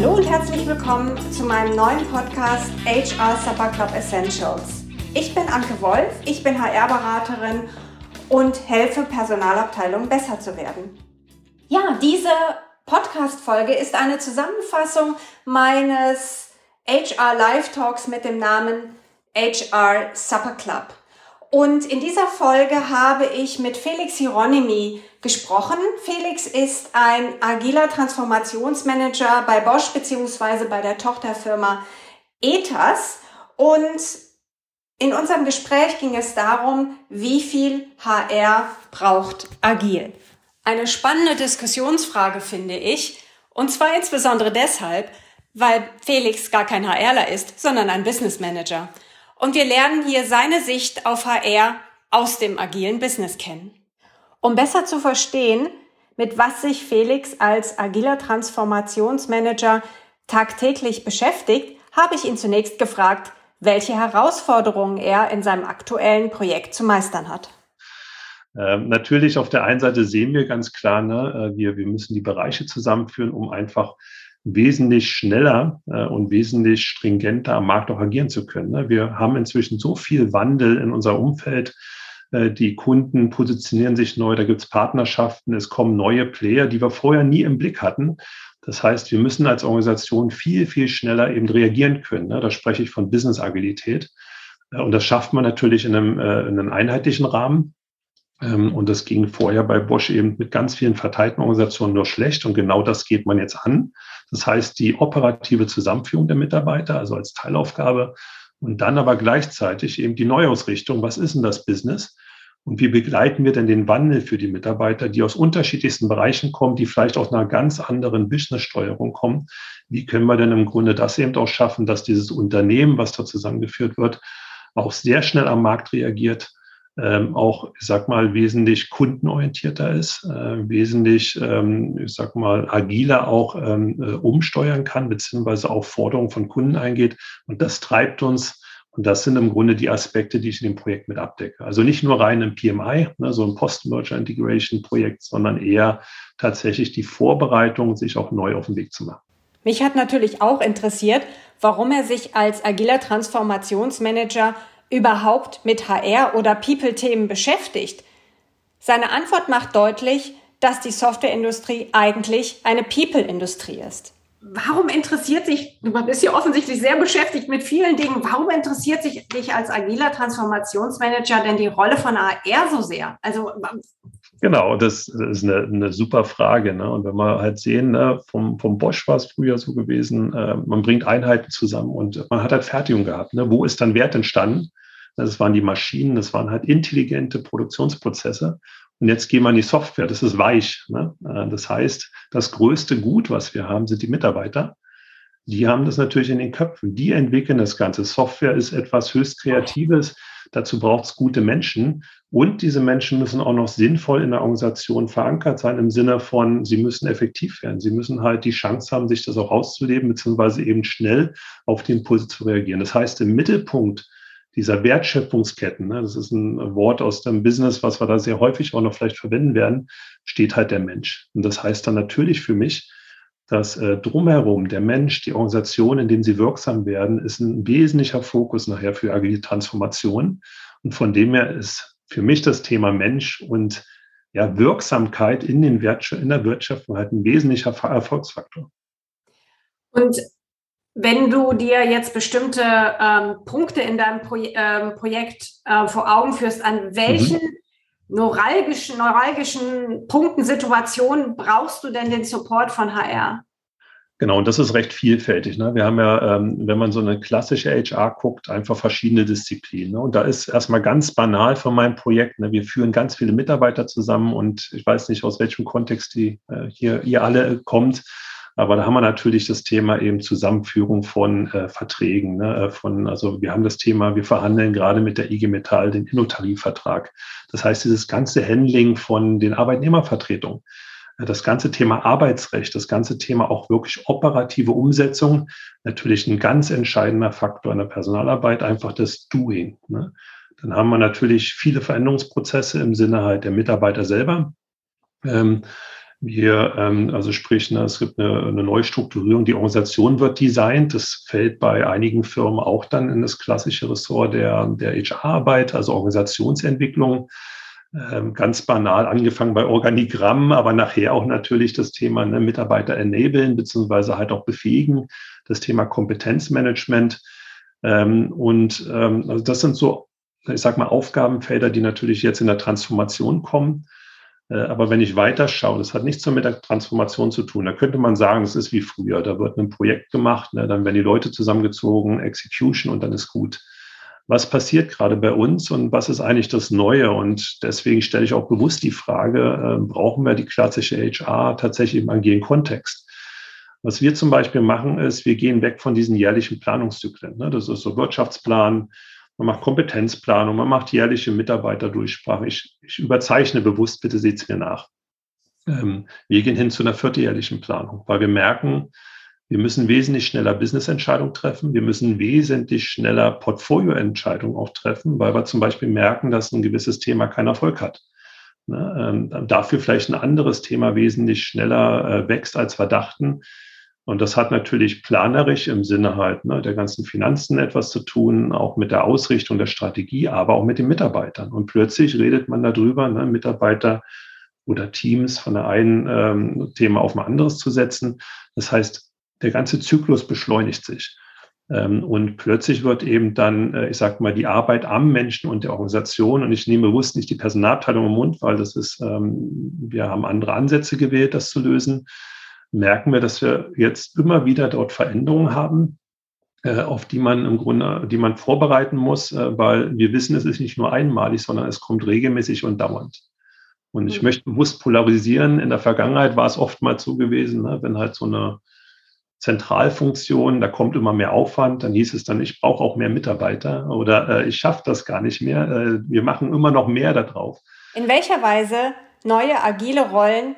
Hallo und herzlich willkommen zu meinem neuen Podcast HR Supper Club Essentials. Ich bin Anke Wolf, ich bin HR-Beraterin und helfe Personalabteilungen besser zu werden. Ja, diese Podcast-Folge ist eine Zusammenfassung meines HR Live Talks mit dem Namen HR Supper Club. Und in dieser Folge habe ich mit Felix Hieronymi gesprochen. Felix ist ein agiler Transformationsmanager bei Bosch beziehungsweise bei der Tochterfirma ETAS. Und in unserem Gespräch ging es darum, wie viel HR braucht agil. Eine spannende Diskussionsfrage finde ich. Und zwar insbesondere deshalb, weil Felix gar kein HRler ist, sondern ein Business Manager. Und wir lernen hier seine Sicht auf HR aus dem agilen Business kennen. Um besser zu verstehen, mit was sich Felix als agiler Transformationsmanager tagtäglich beschäftigt, habe ich ihn zunächst gefragt, welche Herausforderungen er in seinem aktuellen Projekt zu meistern hat. Ähm, natürlich auf der einen Seite sehen wir ganz klar, ne, äh, wir, wir müssen die Bereiche zusammenführen, um einfach wesentlich schneller äh, und wesentlich stringenter am Markt auch agieren zu können. Ne? Wir haben inzwischen so viel Wandel in unser Umfeld. Äh, die Kunden positionieren sich neu, da gibt es Partnerschaften, es kommen neue Player, die wir vorher nie im Blick hatten. Das heißt, wir müssen als Organisation viel, viel schneller eben reagieren können. Ne? Da spreche ich von Business-Agilität. Äh, und das schafft man natürlich in einem, äh, in einem einheitlichen Rahmen. Ähm, und das ging vorher bei Bosch eben mit ganz vielen verteilten Organisationen nur schlecht. Und genau das geht man jetzt an. Das heißt, die operative Zusammenführung der Mitarbeiter, also als Teilaufgabe. Und dann aber gleichzeitig eben die Neuausrichtung. Was ist denn das Business? Und wie begleiten wir denn den Wandel für die Mitarbeiter, die aus unterschiedlichsten Bereichen kommen, die vielleicht aus einer ganz anderen Businesssteuerung kommen? Wie können wir denn im Grunde das eben auch schaffen, dass dieses Unternehmen, was da zusammengeführt wird, auch sehr schnell am Markt reagiert, ähm, auch, ich sag mal, wesentlich kundenorientierter ist, äh, wesentlich, ähm, ich sag mal, agiler auch ähm, äh, umsteuern kann, beziehungsweise auch Forderungen von Kunden eingeht. Und das treibt uns. Und das sind im Grunde die Aspekte, die ich in dem Projekt mit abdecke. Also nicht nur rein im PMI, ne, so ein Post-Merger Integration Projekt, sondern eher tatsächlich die Vorbereitung, sich auch neu auf den Weg zu machen. Mich hat natürlich auch interessiert, warum er sich als agiler Transformationsmanager überhaupt mit HR oder People-Themen beschäftigt? Seine Antwort macht deutlich, dass die Softwareindustrie eigentlich eine People-Industrie ist. Warum interessiert sich, du bist ja offensichtlich sehr beschäftigt mit vielen Dingen, warum interessiert sich dich als agiler Transformationsmanager denn die Rolle von HR so sehr? Also Genau, das ist eine, eine super Frage. Ne? Und wenn wir halt sehen, ne, vom, vom Bosch war es früher so gewesen, äh, man bringt Einheiten zusammen und man hat halt Fertigung gehabt. Ne? Wo ist dann Wert entstanden? Das waren die Maschinen, das waren halt intelligente Produktionsprozesse. Und jetzt gehen wir in die Software, das ist weich. Ne? Äh, das heißt, das größte Gut, was wir haben, sind die Mitarbeiter. Die haben das natürlich in den Köpfen. Die entwickeln das Ganze. Software ist etwas höchst Kreatives. Dazu braucht es gute Menschen. Und diese Menschen müssen auch noch sinnvoll in der Organisation verankert sein, im Sinne von, sie müssen effektiv werden. Sie müssen halt die Chance haben, sich das auch auszuleben, beziehungsweise eben schnell auf die Impulse zu reagieren. Das heißt, im Mittelpunkt dieser Wertschöpfungsketten, ne, das ist ein Wort aus dem Business, was wir da sehr häufig auch noch vielleicht verwenden werden, steht halt der Mensch. Und das heißt dann natürlich für mich, dass äh, drumherum der Mensch, die Organisation, in dem sie wirksam werden, ist ein wesentlicher Fokus nachher für agile Transformation. Und von dem her ist für mich das Thema Mensch und ja, Wirksamkeit in, den in der Wirtschaft halt ein wesentlicher Erfolgsfaktor. Und wenn du dir jetzt bestimmte ähm, Punkte in deinem Pro ähm, Projekt äh, vor Augen führst, an welchen mhm. neuralgischen, neuralgischen Punkten, Situationen brauchst du denn den Support von HR? Genau, und das ist recht vielfältig. Ne? Wir haben ja, ähm, wenn man so eine klassische HR guckt, einfach verschiedene Disziplinen. Ne? Und da ist erstmal ganz banal von meinem Projekt, ne? wir führen ganz viele Mitarbeiter zusammen und ich weiß nicht, aus welchem Kontext die äh, hier ihr alle kommt. Aber da haben wir natürlich das Thema eben Zusammenführung von äh, Verträgen. Ne? Äh, von, also wir haben das Thema, wir verhandeln gerade mit der IG Metall den Innotarifvertrag. Das heißt, dieses ganze Handling von den Arbeitnehmervertretungen, äh, das ganze Thema Arbeitsrecht, das ganze Thema auch wirklich operative Umsetzung, natürlich ein ganz entscheidender Faktor in der Personalarbeit, einfach das Doing. Ne? Dann haben wir natürlich viele Veränderungsprozesse im Sinne halt der Mitarbeiter selber. Ähm, Wir, ähm, also sprich, ne, es gibt eine, eine Neustrukturierung, die Organisation wird designt. Das fällt bei einigen Firmen auch dann in das klassische Ressort der, der HR-Arbeit, also Organisationsentwicklung. Ähm, ganz banal angefangen bei Organigrammen, aber nachher auch natürlich das Thema ne, Mitarbeiter enablen, beziehungsweise halt auch befähigen, das Thema Kompetenzmanagement. Ähm, und ähm, also das sind so, ich sag mal, Aufgabenfelder, die natürlich jetzt in der Transformation kommen. Äh, aber wenn ich weiterschaue, das hat nichts so mit der Transformation zu tun. Da könnte man sagen, es ist wie früher. Da wird ein Projekt gemacht, ne, dann werden die Leute zusammengezogen, Execution und dann ist gut. Was passiert gerade bei uns und was ist eigentlich das Neue? Und deswegen stelle ich auch bewusst die Frage, äh, brauchen wir die klassische HR tatsächlich im agilen Kontext? Was wir zum Beispiel machen, ist, wir gehen weg von diesen jährlichen Planungszyklen. Ne? Das ist so Wirtschaftsplan, man macht Kompetenzplanung, man macht jährliche Mitarbeiterdurchsprache. Ich, ich überzeichne bewusst, bitte seht es mir nach. Ähm, wir gehen hin zu einer vierteljährlichen Planung, weil wir merken, wir müssen wesentlich schneller Business-Entscheidungen treffen. Wir müssen wesentlich schneller Portfolio-Entscheidungen auch treffen, weil wir zum Beispiel merken, dass ein gewisses Thema keinen Erfolg hat. Ne, ähm, dafür vielleicht ein anderes Thema wesentlich schneller äh, wächst, als wir dachten. Und das hat natürlich planerisch im Sinne halt ne, der ganzen Finanzen etwas zu tun, auch mit der Ausrichtung der Strategie, aber auch mit den Mitarbeitern. Und plötzlich redet man darüber, ne, Mitarbeiter oder Teams von der einen ähm, Thema auf ein anderes zu setzen. Das heißt, der ganze Zyklus beschleunigt sich. Ähm, und plötzlich wird eben dann, äh, ich sag mal, die Arbeit am Menschen und der Organisation, und ich nehme bewusst nicht die Personalabteilung im Mund, weil das ist, ähm, wir haben andere Ansätze gewählt, das zu lösen, merken wir, dass wir jetzt immer wieder dort Veränderungen haben, äh, auf die man im Grunde, die man vorbereiten muss, äh, weil wir wissen, es ist nicht nur einmalig, sondern es kommt regelmäßig und dauernd. Und ich mhm. möchte bewusst polarisieren. In der Vergangenheit war es oftmals so gewesen, ne, wenn halt so eine Zentralfunktion, da kommt immer mehr Aufwand, dann hieß es dann, ich brauche auch mehr Mitarbeiter oder äh, ich schaffe das gar nicht mehr. Wir machen immer noch mehr darauf. In welcher Weise neue agile Rollen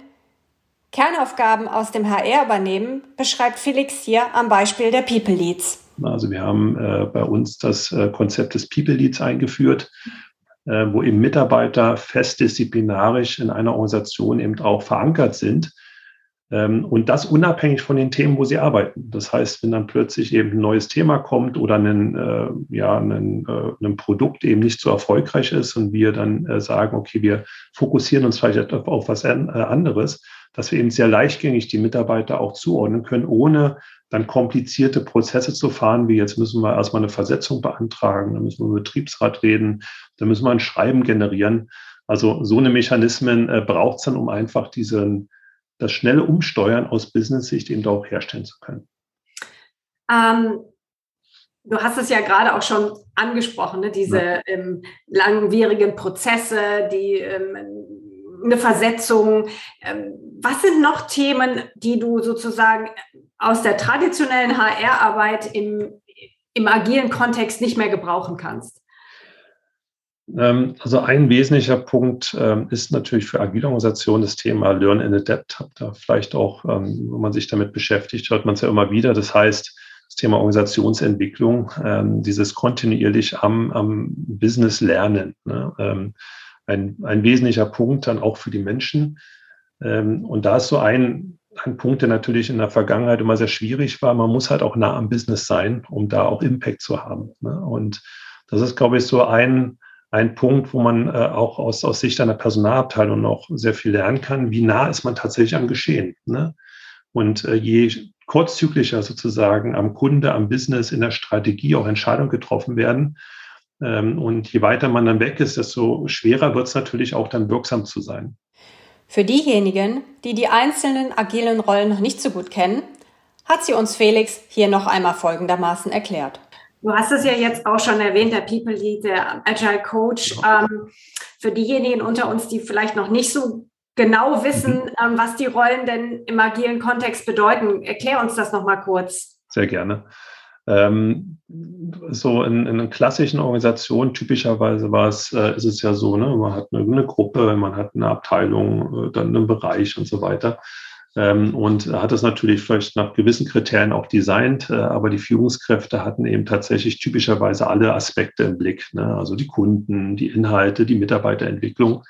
Kernaufgaben aus dem HR übernehmen, beschreibt Felix hier am Beispiel der People Leads. Also wir haben äh, bei uns das äh, Konzept des People Leads eingeführt, äh, wo eben Mitarbeiter festdisziplinarisch in einer Organisation eben auch verankert sind. Ähm, und das unabhängig von den Themen, wo sie arbeiten. Das heißt, wenn dann plötzlich eben ein neues Thema kommt oder ein, äh, ja, ein, äh, ein Produkt eben nicht so erfolgreich ist und wir dann äh, sagen, okay, wir fokussieren uns vielleicht auf was anderes, dass wir eben sehr leichtgängig die Mitarbeiter auch zuordnen können, ohne dann komplizierte Prozesse zu fahren, wie jetzt müssen wir erstmal eine Versetzung beantragen, dann müssen wir mit Betriebsrat reden, dann müssen wir ein Schreiben generieren. Also so eine Mechanismen äh, braucht es dann, um einfach diesen, das schnelle Umsteuern aus Business-Sicht eben auch herstellen zu können. Ähm, du hast es ja gerade auch schon angesprochen, ne? diese ja. ähm, langwierigen Prozesse, die ähm, eine Versetzung. Ähm, was sind noch Themen, die du sozusagen aus der traditionellen HR-Arbeit im, im agilen Kontext nicht mehr gebrauchen kannst? Ähm, also ein wesentlicher Punkt ähm, ist natürlich für agile Organisationen das Thema Learn and Adapt. Da vielleicht auch, wenn man sich damit beschäftigt, hört man es ja immer wieder. Das heißt, das Thema Organisationsentwicklung, dieses kontinuierlich am, am Business lernen. Ne? Ein, ein wesentlicher Punkt dann auch für die Menschen. Ähm, und da ist so ein, ein Punkt, der natürlich in der Vergangenheit immer sehr schwierig war. Man muss halt auch nah am Business sein, um da auch Impact zu haben. Ne? Und das ist, glaube ich, so ein, ein Punkt, wo man äh, auch aus, aus Sicht einer Personalabteilung noch sehr viel lernen kann. Wie nah ist man tatsächlich am Geschehen? Ne? Und äh, je kurzzyklischer sozusagen am Kunde, am Business, in der Strategie auch Entscheidungen getroffen werden, und je weiter man dann weg ist, desto schwerer wird es natürlich auch dann wirksam zu sein. Für diejenigen, die die einzelnen agilen Rollen noch nicht so gut kennen, hat sie uns Felix hier noch einmal folgendermaßen erklärt. Du hast es ja jetzt auch schon erwähnt, der People Lead, der Agile Coach. Ähm, für diejenigen unter uns, die vielleicht noch nicht so genau wissen, mhm. ähm, was die Rollen denn im agilen Kontext bedeuten, erklär uns das noch mal kurz. Sehr gerne. Ähm, so in, in klassischen Organisation, typischerweise war es, äh, ist es ja so, ne, man hat eine, eine, Gruppe, man hat eine Abteilung, äh, dann einen Bereich und so weiter. Ähm, und hat das natürlich vielleicht nach gewissen Kriterien auch designt, äh, aber die Führungskräfte hatten eben tatsächlich typischerweise alle Aspekte im Blick, ne? also die Kunden, die Inhalte, die Mitarbeiterentwicklung.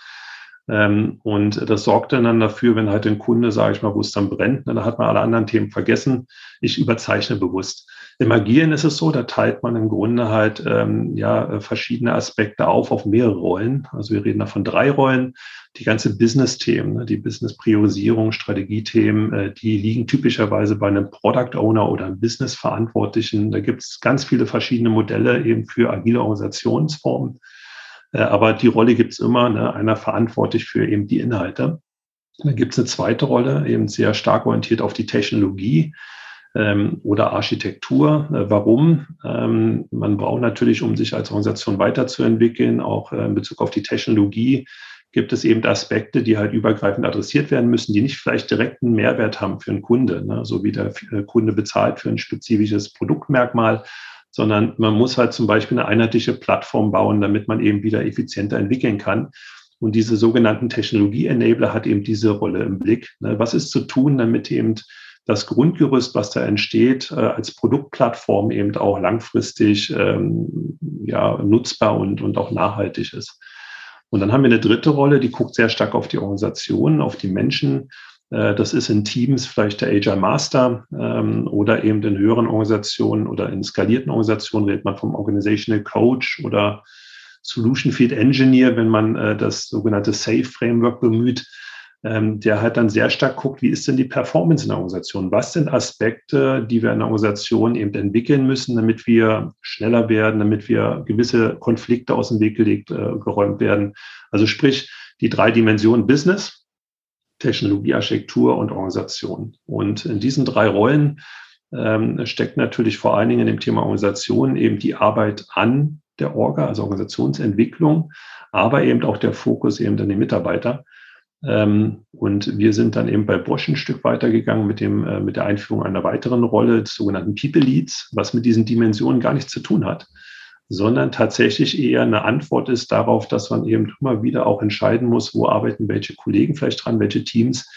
Ähm, und das sorgt dann dafür, wenn halt ein Kunde, sage ich mal, wo es dann brennt, dann hat man alle anderen Themen vergessen. Ich überzeichne bewusst. Im Agieren ist es so, da teilt man im Grunde halt ähm, ja verschiedene Aspekte auf auf mehrere Rollen. Also wir reden da von drei Rollen. Die ganze Business-Themen, ne, die Business-Priorisierung, Strategiethemen, äh, die liegen typischerweise bei einem Product Owner oder einem Business-Verantwortlichen. Da gibt es ganz viele verschiedene Modelle eben für agile Organisationsformen. Äh, aber die Rolle gibt es immer, ne? einer verantwortlich für eben die Inhalte. Dann gibt es eine zweite Rolle, eben sehr stark orientiert auf die Technologie ähm, oder Architektur. Äh, warum? Ähm, man braucht natürlich, um sich als Organisation weiterzuentwickeln, auch äh, in Bezug auf die Technologie, gibt es eben Aspekte, die halt übergreifend adressiert werden müssen, die nicht vielleicht direkt einen Mehrwert haben für einen Kunde, ne? so wie der äh, Kunde bezahlt für ein spezifisches Produktmerkmal, sondern man muss halt zum Beispiel eine einheitliche Plattform bauen, damit man eben wieder effizienter entwickeln kann. Und diese sogenannten Technologie-Enabler hat eben diese Rolle im Blick. Ne? Was ist zu tun, damit eben das Grundgerüst, was da entsteht, äh, als Produktplattform eben auch langfristig ähm, ja, nutzbar und, und auch nachhaltig ist. Und dann haben wir eine dritte Rolle, die guckt sehr stark auf die Organisation, auf die Menschen, das ist in Teams vielleicht der Agile Master ähm, oder eben in höheren Organisationen oder in skalierten Organisationen redet man vom Organizational Coach oder Solution Feed Engineer, wenn man äh, das sogenannte SAFE Framework bemüht, ähm, der halt dann sehr stark guckt, wie ist denn die Performance in der Organisation? Was sind Aspekte, die wir in der Organisation eben entwickeln müssen, damit wir schneller werden, damit wir gewisse Konflikte aus dem Weg gelegt, äh, geräumt werden? Also sprich, die drei Dimensionen Business, Technologie, Architektur und Organisation. Und in diesen drei Rollen ähm, steckt natürlich vor allen Dingen in dem Thema Organisation eben die Arbeit an der Orga, also Organisationsentwicklung, aber eben auch der Fokus eben an den Mitarbeiter. Ähm, und wir sind dann eben bei Bosch ein Stück weitergegangen mit dem, äh, mit der Einführung einer weiteren Rolle des sogenannten People Leads, was mit diesen Dimensionen gar nichts zu tun hat sondern tatsächlich eher eine Antwort ist darauf, dass man eben immer wieder auch entscheiden muss, wo arbeiten welche Kollegen vielleicht dran, welche Teams,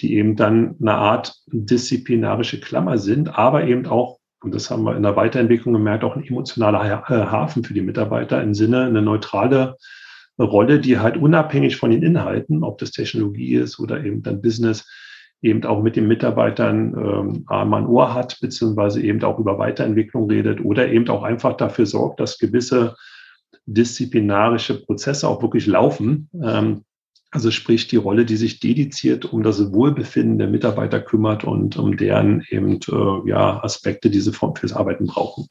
die eben dann eine Art disziplinarische Klammer sind, aber eben auch, und das haben wir in der Weiterentwicklung gemerkt, auch ein emotionaler äh, Hafen für die Mitarbeiter im Sinne eine neutrale Rolle, die halt unabhängig von den Inhalten, ob das Technologie ist oder eben dann Business, eben auch mit den Mitarbeitern ähm, Arm an Ohr hat, beziehungsweise eben auch über Weiterentwicklung redet oder eben auch einfach dafür sorgt, dass gewisse disziplinarische Prozesse auch wirklich laufen. Ähm, also sprich die Rolle, die sich dediziert um das Wohlbefinden der Mitarbeiter kümmert und um deren eben äh, ja, Aspekte, die sie fürs Arbeiten brauchen.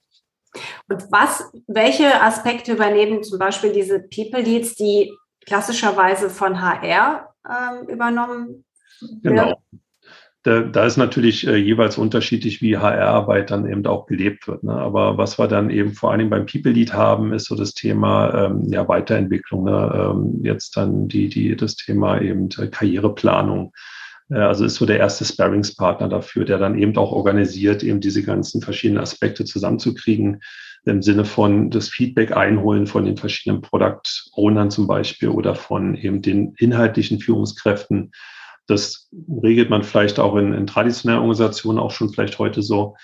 Und was, welche Aspekte übernehmen zum Beispiel diese People Leads, die klassischerweise von HR ähm, übernommen Genau. Da, da ist natürlich äh, jeweils unterschiedlich, wie HR-Arbeit dann eben auch gelebt wird. Ne? Aber was wir dann eben vor Dingen beim People Lead haben, ist so das Thema ähm, ja, Weiterentwicklung. Ne? Ähm, jetzt dann die, die, das Thema eben äh, Karriereplanung. Äh, also ist so der erste Sparringspartner dafür, der dann eben auch organisiert, eben diese ganzen verschiedenen Aspekte zusammenzukriegen im Sinne von das Feedback einholen von den verschiedenen Product Ownern zum Beispiel oder von eben den inhaltlichen Führungskräften das regelt man vielleicht auch in, in traditionellen Organisationen auch schon vielleicht heute so.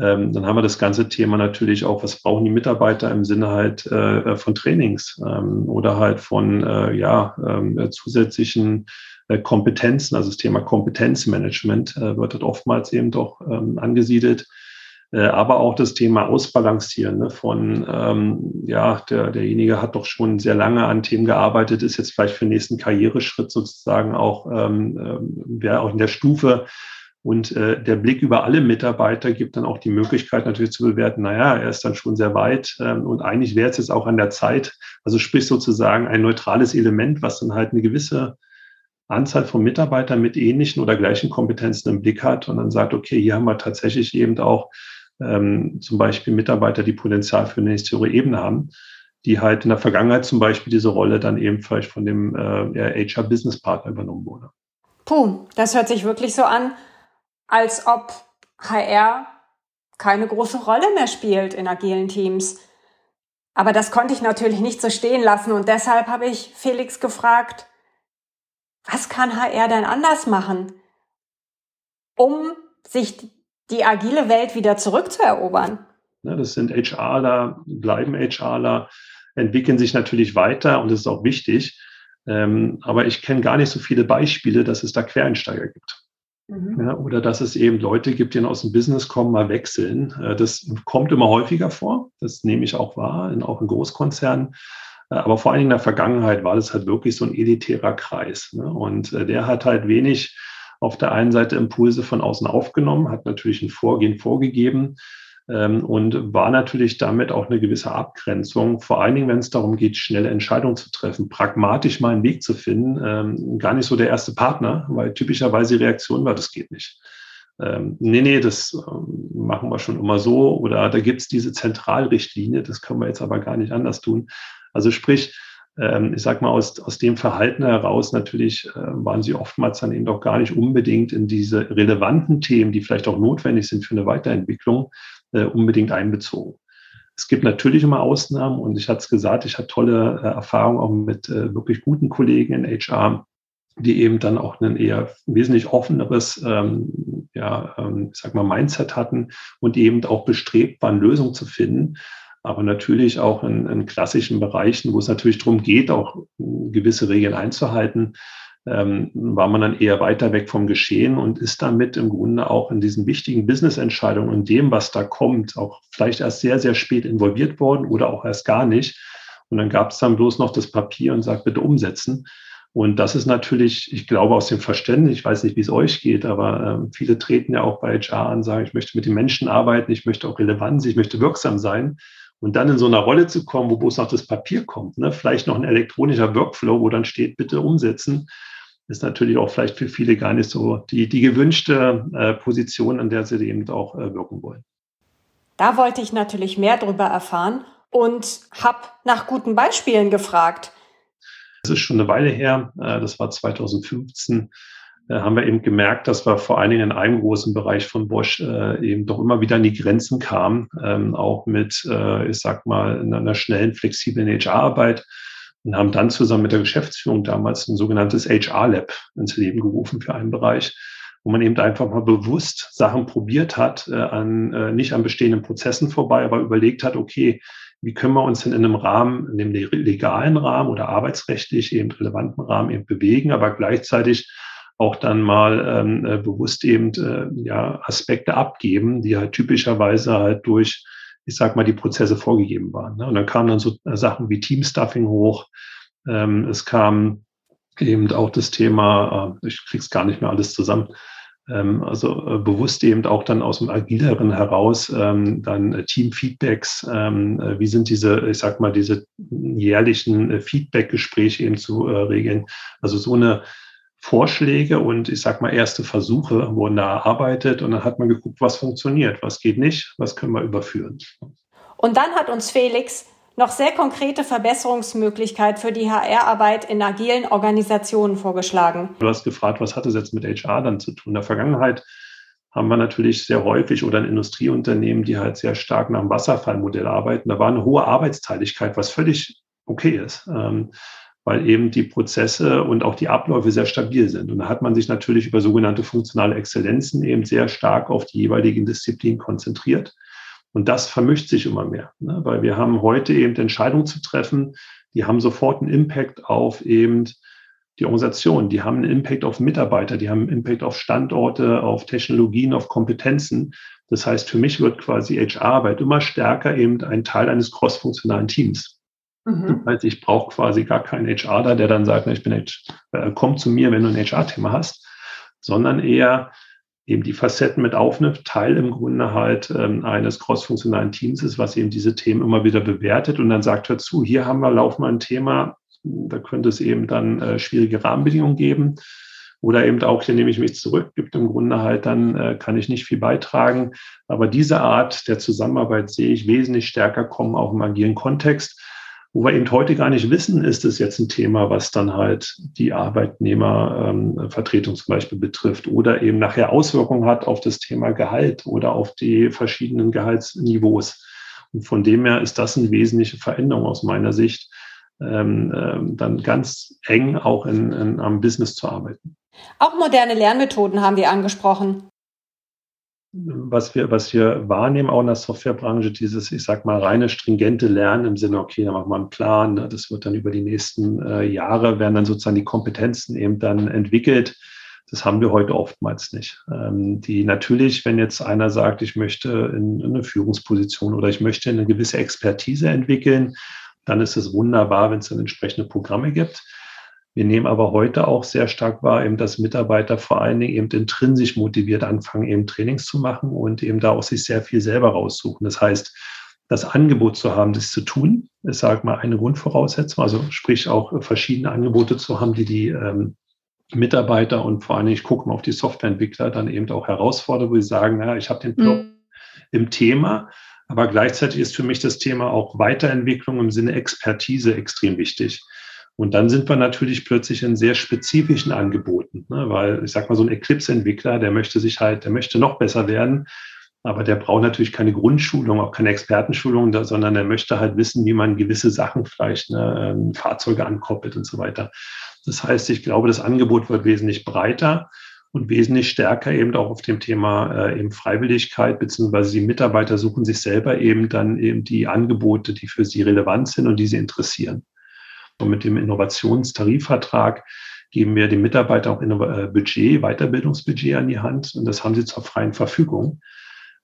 Ähm, dann haben wir das ganze Thema natürlich auch, was brauchen die Mitarbeiter im Sinne halt äh, von Trainings ähm, oder halt von äh, ja, äh, zusätzlichen äh, Kompetenzen. Also das Thema Kompetenzmanagement äh, wird dort oftmals eben doch ähm, angesiedelt. Äh, aber auch das Thema Ausbalancieren ne, von, ähm, ja, der, derjenige hat doch schon sehr lange an Themen gearbeitet, ist jetzt vielleicht für den nächsten Karriereschritt sozusagen auch, ähm, ähm, wäre auch in der Stufe. Und äh, der Blick über alle Mitarbeiter gibt dann auch die Möglichkeit natürlich zu bewerten, naja, er ist dann schon sehr weit ähm, und eigentlich wäre es jetzt auch an der Zeit, also sprich sozusagen ein neutrales Element, was dann halt eine gewisse Anzahl von Mitarbeitern mit ähnlichen oder gleichen Kompetenzen im Blick hat und dann sagt, okay, hier haben wir tatsächlich eben auch ähm, zum Beispiel Mitarbeiter, die Potenzial für eine höhere Ebene haben, die halt in der Vergangenheit zum Beispiel diese Rolle dann eben vielleicht von dem äh, HR-Business-Partner übernommen wurde. Puh, das hört sich wirklich so an, als ob HR keine große Rolle mehr spielt in agilen Teams. Aber das konnte ich natürlich nicht so stehen lassen und deshalb habe ich Felix gefragt, was kann HR denn anders machen, um sich die agile Welt wieder zurückzuerobern. Ne, das sind HRler, bleiben HRler, entwickeln sich natürlich weiter und das ist auch wichtig. Ähm, aber ich kenne gar nicht so viele Beispiele, dass es da Quereinsteiger gibt. Mhm. Ja, oder dass es eben Leute gibt, die aus dem Business kommen, mal wechseln. Äh, das kommt immer häufiger vor. Das nehme ich auch wahr, in, auch in Großkonzernen. Äh, aber vor allen Dingen in der Vergangenheit war das halt wirklich so ein elitärer Kreis. Ne? Und äh, der hat halt wenig auf der einen Seite Impulse von außen aufgenommen, hat natürlich ein Vorgehen vorgegeben ähm, und war natürlich damit auch eine gewisse Abgrenzung, vor allen Dingen, wenn es darum geht, schnelle Entscheidungen zu treffen, pragmatisch mal einen Weg zu finden, ähm, gar nicht so der erste Partner, weil typischerweise die Reaktion war, das geht nicht. Ähm, nee, nee, das ähm, machen wir schon immer so oder da gibt es diese Zentralrichtlinie, das können wir jetzt aber gar nicht anders tun. Also sprich, ich sag mal, aus, aus dem Verhalten heraus natürlich äh, waren sie oftmals dann eben doch gar nicht unbedingt in diese relevanten Themen, die vielleicht auch notwendig sind für eine Weiterentwicklung, äh, unbedingt einbezogen. Es gibt natürlich immer Ausnahmen und ich hatte es gesagt, ich hatte tolle äh, Erfahrungen auch mit äh, wirklich guten Kollegen in HR, die eben dann auch ein eher wesentlich offeneres, ähm, ja, ähm, ich sag mal, Mindset hatten und eben auch bestrebt waren, Lösungen zu finden. Aber natürlich auch in, in klassischen Bereichen, wo es natürlich darum geht, auch gewisse Regeln einzuhalten, ähm, war man dann eher weiter weg vom Geschehen und ist damit im Grunde auch in diesen wichtigen Business-Entscheidungen und dem, was da kommt, auch vielleicht erst sehr, sehr spät involviert worden oder auch erst gar nicht. Und dann gab es dann bloß noch das Papier und sagt, bitte umsetzen. Und das ist natürlich, ich glaube, aus dem Verständnis, ich weiß nicht, wie es euch geht, aber äh, viele treten ja auch bei HR an, sagen, ich möchte mit den Menschen arbeiten, ich möchte auch Relevanz, ich möchte wirksam sein. Und dann in so einer Rolle zu kommen, wo bloß noch das Papier kommt, ne? vielleicht noch ein elektronischer Workflow, wo dann steht, bitte umsetzen, ist natürlich auch vielleicht für viele gar nicht so die, die gewünschte äh, Position, an der sie eben auch äh, wirken wollen. Da wollte ich natürlich mehr darüber erfahren und habe nach guten Beispielen gefragt. Das ist schon eine Weile her, äh, das war 2015 äh, haben wir eben gemerkt, dass wir vor allen Dingen in einem großen Bereich von Bosch äh, eben doch immer wieder an die Grenzen kamen, ähm, auch mit, äh, ich sag mal, einer schnellen, flexiblen HR-Arbeit und haben dann zusammen mit der Geschäftsführung damals ein sogenanntes HR-Lab ins Leben gerufen für einen Bereich, wo man eben einfach mal bewusst Sachen probiert hat, äh, an, äh, nicht an bestehenden Prozessen vorbei, aber überlegt hat, okay, wie können wir uns denn in einem Rahmen, in dem legalen Rahmen oder arbeitsrechtlich eben relevanten Rahmen eben bewegen, aber gleichzeitig auch dann mal ähm, äh, bewusst eben äh, ja, Aspekte abgeben, die halt typischerweise halt durch ich sag mal, die Prozesse vorgegeben waren. Ne? Und dann kamen dann so äh, Sachen wie Teamstuffing hoch. Ähm, es kam eben auch das Thema, äh, ich krieg's gar nicht mehr alles zusammen, ähm, also äh, bewusst eben auch dann aus dem Agileren heraus ähm, dann Teamfeedbacks, ähm, äh, wie sind diese, ich sag mal, diese jährlichen äh, Feedback-Gespräche eben zu äh, regeln. Also so eine Vorschläge und ich sag mal erste Versuche wurden da erarbeitet und dann hat man geguckt, was funktioniert, was geht nicht, was können wir überführen. Und dann hat uns Felix noch sehr konkrete Verbesserungsmöglichkeiten für die HR-Arbeit in agilen Organisationen vorgeschlagen. Du hast gefragt, was hat es jetzt mit HR dann zu tun? In der Vergangenheit haben wir natürlich sehr häufig oder in Industrieunternehmen, die halt sehr stark nach dem Wasserfallmodell arbeiten. Da war eine hohe Arbeitsteiligkeit, was völlig okay ist. Ähm, weil eben die Prozesse und auch die Abläufe sehr stabil sind. Und da hat man sich natürlich über sogenannte funktionale Exzellenzen eben sehr stark auf die jeweiligen Disziplinen konzentriert. Und das vermischt sich immer mehr, ne? weil wir haben heute eben Entscheidungen zu treffen, die haben sofort einen Impact auf eben die Organisation, die haben einen Impact auf Mitarbeiter, die haben einen Impact auf Standorte, auf Technologien, auf Kompetenzen. Das heißt, für mich wird quasi HR-Arbeit immer stärker eben ein Teil eines crossfunktionalen Teams. Mhm. Das heißt, ich brauche quasi gar keinen HR da, der dann sagt, ich bin äh, komm zu mir, wenn du ein HR-Thema hast, sondern eher eben die Facetten mit aufnimmt, Teil im Grunde halt ähm, eines crossfunktionalen Teams ist, was eben diese Themen immer wieder bewertet und dann sagt dazu, hier haben wir, laufen wir ein Thema, da könnte es eben dann äh, schwierige Rahmenbedingungen geben. Oder eben auch, hier nehme ich mich zurück, gibt im Grunde halt, dann äh, kann ich nicht viel beitragen. Aber diese Art der Zusammenarbeit sehe ich wesentlich stärker kommen, auch im agilen Kontext. Wo wir eben heute gar nicht wissen, ist es jetzt ein Thema, was dann halt die Arbeitnehmervertretung zum Beispiel betrifft oder eben nachher Auswirkungen hat auf das Thema Gehalt oder auf die verschiedenen Gehaltsniveaus. Und von dem her ist das eine wesentliche Veränderung aus meiner Sicht, ähm, ähm, dann ganz eng auch in, in, am Business zu arbeiten. Auch moderne Lernmethoden haben wir angesprochen. Was wir, was wir wahrnehmen auch in der Softwarebranche, dieses, ich sag mal, reine stringente Lernen im Sinne, okay, dann machen wir einen Plan, ne, das wird dann über die nächsten äh, Jahre, werden dann sozusagen die Kompetenzen eben dann entwickelt. Das haben wir heute oftmals nicht. Ähm, die natürlich, wenn jetzt einer sagt, ich möchte in, in eine Führungsposition oder ich möchte eine gewisse Expertise entwickeln, dann ist es wunderbar, wenn es dann entsprechende Programme gibt. Wir nehmen aber heute auch sehr stark wahr, eben, dass Mitarbeiter vor allen Dingen eben intrinsisch motiviert anfangen, eben Trainings zu machen und eben da auch sich sehr viel selber raussuchen. Das heißt, das Angebot zu haben, das zu tun, ist, sag mal, eine Grundvoraussetzung. Also sprich auch verschiedene Angebote zu haben, die die ähm, Mitarbeiter und vor allen Dingen, ich gucke mal auf die Softwareentwickler, dann eben auch herausfordern, wo sie sagen, naja, ich habe den Plot mhm. im Thema, aber gleichzeitig ist für mich das Thema auch Weiterentwicklung im Sinne Expertise extrem wichtig. Und dann sind wir natürlich plötzlich in sehr spezifischen Angeboten, ne? weil ich sag mal, so ein Eclipse-Entwickler, der möchte sich halt, der möchte noch besser werden, aber der braucht natürlich keine Grundschulung, auch keine Expertenschulung, sondern der möchte halt wissen, wie man gewisse Sachen vielleicht, ne, ähm, Fahrzeuge ankoppelt und so weiter. Das heißt, ich glaube, das Angebot wird wesentlich breiter und wesentlich stärker eben auch auf dem Thema äh, eben Freiwilligkeit, beziehungsweise die Mitarbeiter suchen sich selber eben dann eben die Angebote, die für sie relevant sind und die sie interessieren. Und mit dem Innovationstarifvertrag geben wir den Mitarbeitern auch äh, Budget, Weiterbildungsbudget an die Hand und das haben sie zur freien Verfügung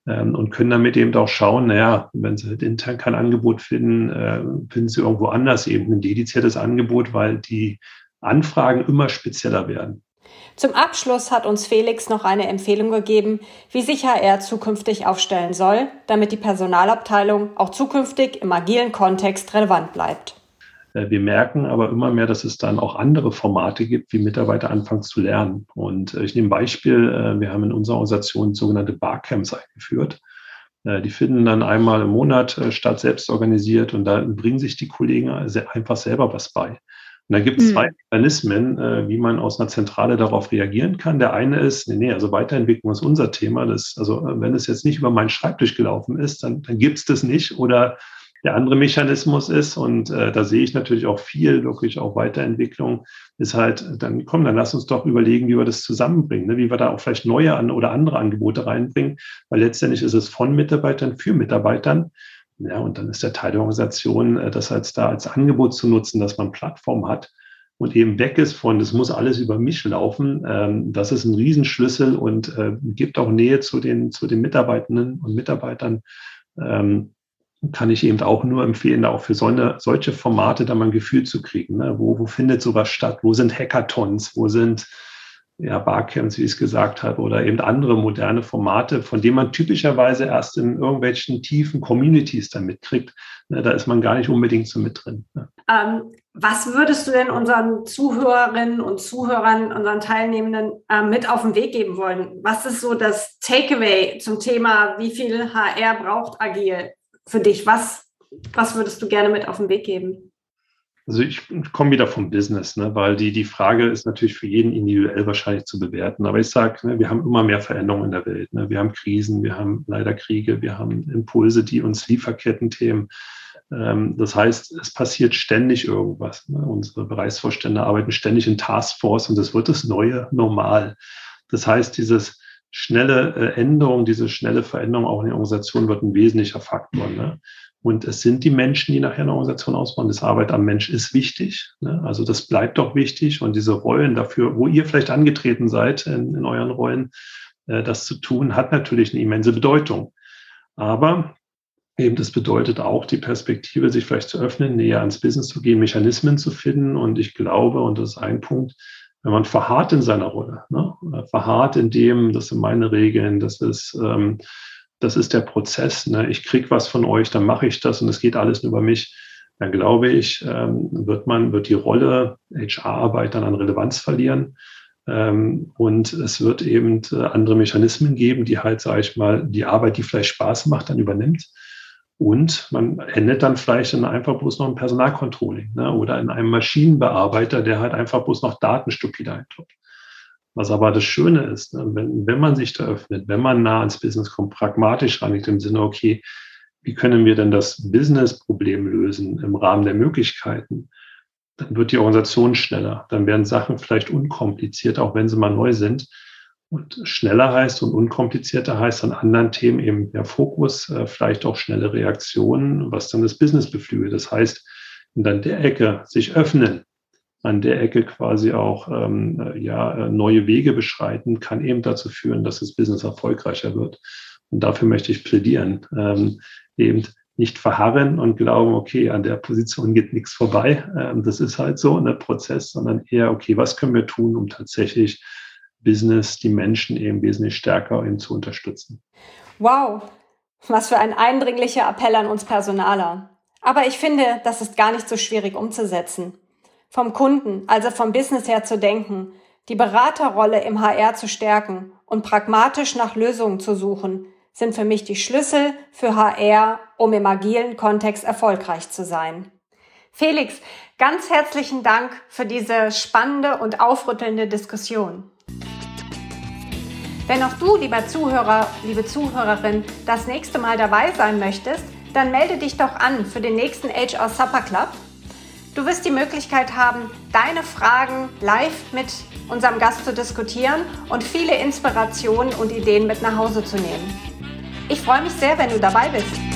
ähm, und können damit eben auch schauen, naja, wenn sie halt intern kein Angebot finden, äh, finden sie irgendwo anders eben ein dediziertes Angebot, weil die Anfragen immer spezieller werden. Zum Abschluss hat uns Felix noch eine Empfehlung gegeben, wie sich HR zukünftig aufstellen soll, damit die Personalabteilung auch zukünftig im agilen Kontext relevant bleibt. Äh, wir merken aber immer mehr, dass es dann auch andere Formate gibt, wie Mitarbeiter anfangen zu lernen. Und äh, ich nehme ein Beispiel. Äh, wir haben in unserer Organisation sogenannte Barcamps eingeführt. Die finden dann einmal im Monat statt, selbst organisiert und da bringen sich die Kollegen einfach selber was bei. Und da gibt es mhm. zwei Mechanismen, wie man aus einer Zentrale darauf reagieren kann. Der eine ist, nee, nee, also Weiterentwicklung ist unser Thema. Das, also wenn es jetzt nicht über meinen Schreibtisch gelaufen ist, dann, dann gibt es das nicht oder der andere Mechanismus ist, und äh, da sehe ich natürlich auch viel, wirklich auch Weiterentwicklung, ist halt, dann komm, dann lass uns doch überlegen, wie wir das zusammenbringen, ne? wie wir da auch vielleicht neue an oder andere Angebote reinbringen, weil letztendlich ist es von Mitarbeitern für Mitarbeitern. Ja, und dann ist der Teil der Organisation, äh, das als da als Angebot zu nutzen, dass man Plattform hat und eben weg ist von, das muss alles über mich laufen. Ähm, das ist ein Riesenschlüssel und äh, gibt auch Nähe zu den, zu den Mitarbeitenden und Mitarbeitern. Ähm, kann ich eben auch nur empfehlen, auch für so eine, solche Formate da mal ein Gefühl zu kriegen. Ne? Wo, wo findet sowas statt? Wo sind Hackathons? Wo sind ja, Barcamps, wie ich es gesagt habe, oder eben andere moderne Formate, von denen man typischerweise erst in irgendwelchen tiefen Communities dann mitkriegt. Ne? Da ist man gar nicht unbedingt so mit drin. Ne? Ähm, was würdest du denn unseren Zuhörerinnen und Zuhörern, unseren Teilnehmenden äh, mit auf den Weg geben wollen? Was ist so das Takeaway zum Thema, wie viel HR braucht agil? Für dich? Was, was würdest du gerne mit auf den Weg geben? Also ich komme wieder vom Business, ne, weil die, die Frage ist natürlich für jeden individuell wahrscheinlich zu bewerten. Aber ich sage, ne, wir haben immer mehr Veränderungen in der Welt. Ne. Wir haben Krisen, wir haben leider Kriege, wir haben Impulse, die uns Lieferkettenthemen. Ähm, das heißt, es passiert ständig irgendwas. Ne. Unsere Bereichsvorstände arbeiten ständig in Taskforce und das wird das neue Normal. Das heißt, dieses schnelle äh, Änderung, diese schnelle Veränderung auch in der Organisation wird ein wesentlicher Faktor. Ne? Und es sind die Menschen, die nachher eine Organisation ausbauen. Das Arbeit am Mensch ist wichtig. Ne? Also das bleibt doch wichtig. Und diese Rollen dafür, wo ihr vielleicht angetreten seid in, in euren Rollen, äh, das zu tun, hat natürlich eine immense Bedeutung. Aber eben das bedeutet auch die Perspektive, sich vielleicht zu öffnen, näher ans Business zu gehen, Mechanismen zu finden. Und ich glaube, und das ist ein Punkt, wenn man verharrt in seiner Rolle, ne? verharrt in dem, das sind meine Regeln, das ist, ähm, das ist der Prozess, ne? ich krieg was von euch, dann mache ich das und es geht alles über mich, dann glaube ich, ähm, wird man, wird die Rolle HR-Arbeit dann an Relevanz verlieren. Ähm, und es wird eben äh, andere Mechanismen geben, die halt, sage ich mal, die Arbeit, die vielleicht Spaß macht, dann übernimmt. Und man endet dann vielleicht in einfach bloß noch ein Personalcontrolling ne? oder in einem Maschinenbearbeiter, der halt einfach bloß noch Daten stupide einklopft. Was aber das Schöne ist, ne? wenn, wenn man sich da öffnet, wenn man nah ans Business kommt, pragmatisch rangeht im Sinne, okay, wie können wir denn das Business-Problem lösen im Rahmen der Möglichkeiten, dann wird die Organisation schneller. Dann werden Sachen vielleicht unkompliziert, auch wenn sie mal neu sind. Und schneller heißt und unkomplizierter heißt an anderen Themen eben mehr Fokus, äh, vielleicht auch schnelle Reaktionen, was dann das Business beflügelt. Das heißt, dann der Ecke sich öffnen, an der Ecke quasi auch ähm, äh, ja, äh, neue Wege beschreiten, kann eben dazu führen, dass das Business erfolgreicher wird. Und dafür möchte ich plädieren. Ähm, eben nicht verharren und glauben, okay, an der Position geht nichts vorbei. Ähm, das ist halt so ein ne, Prozess, sondern eher, okay, was können wir tun, um tatsächlich Business, die Menschen eben wesentlich stärker eben zu unterstützen. Wow, was für ein eindringlicher Appell an uns Personaler. Aber ich finde, das ist gar nicht so schwierig umzusetzen. Vom Kunden, also vom Business her zu denken, die Beraterrolle im HR zu stärken und pragmatisch nach Lösungen zu suchen, sind für mich die Schlüssel für HR, um im agilen Kontext erfolgreich zu sein. Felix, ganz herzlichen Dank für diese spannende und aufrüttelnde Diskussion. Wenn auch du, lieber Zuhörer, liebe Zuhörerin, das nächste Mal dabei sein möchtest, dann melde dich doch an für den nächsten HR Supper Club. Du wirst die Möglichkeit haben, deine Fragen live mit unserem Gast zu diskutieren und viele Inspirationen und Ideen mit nach Hause zu nehmen. Ich freue mich sehr, wenn du dabei bist.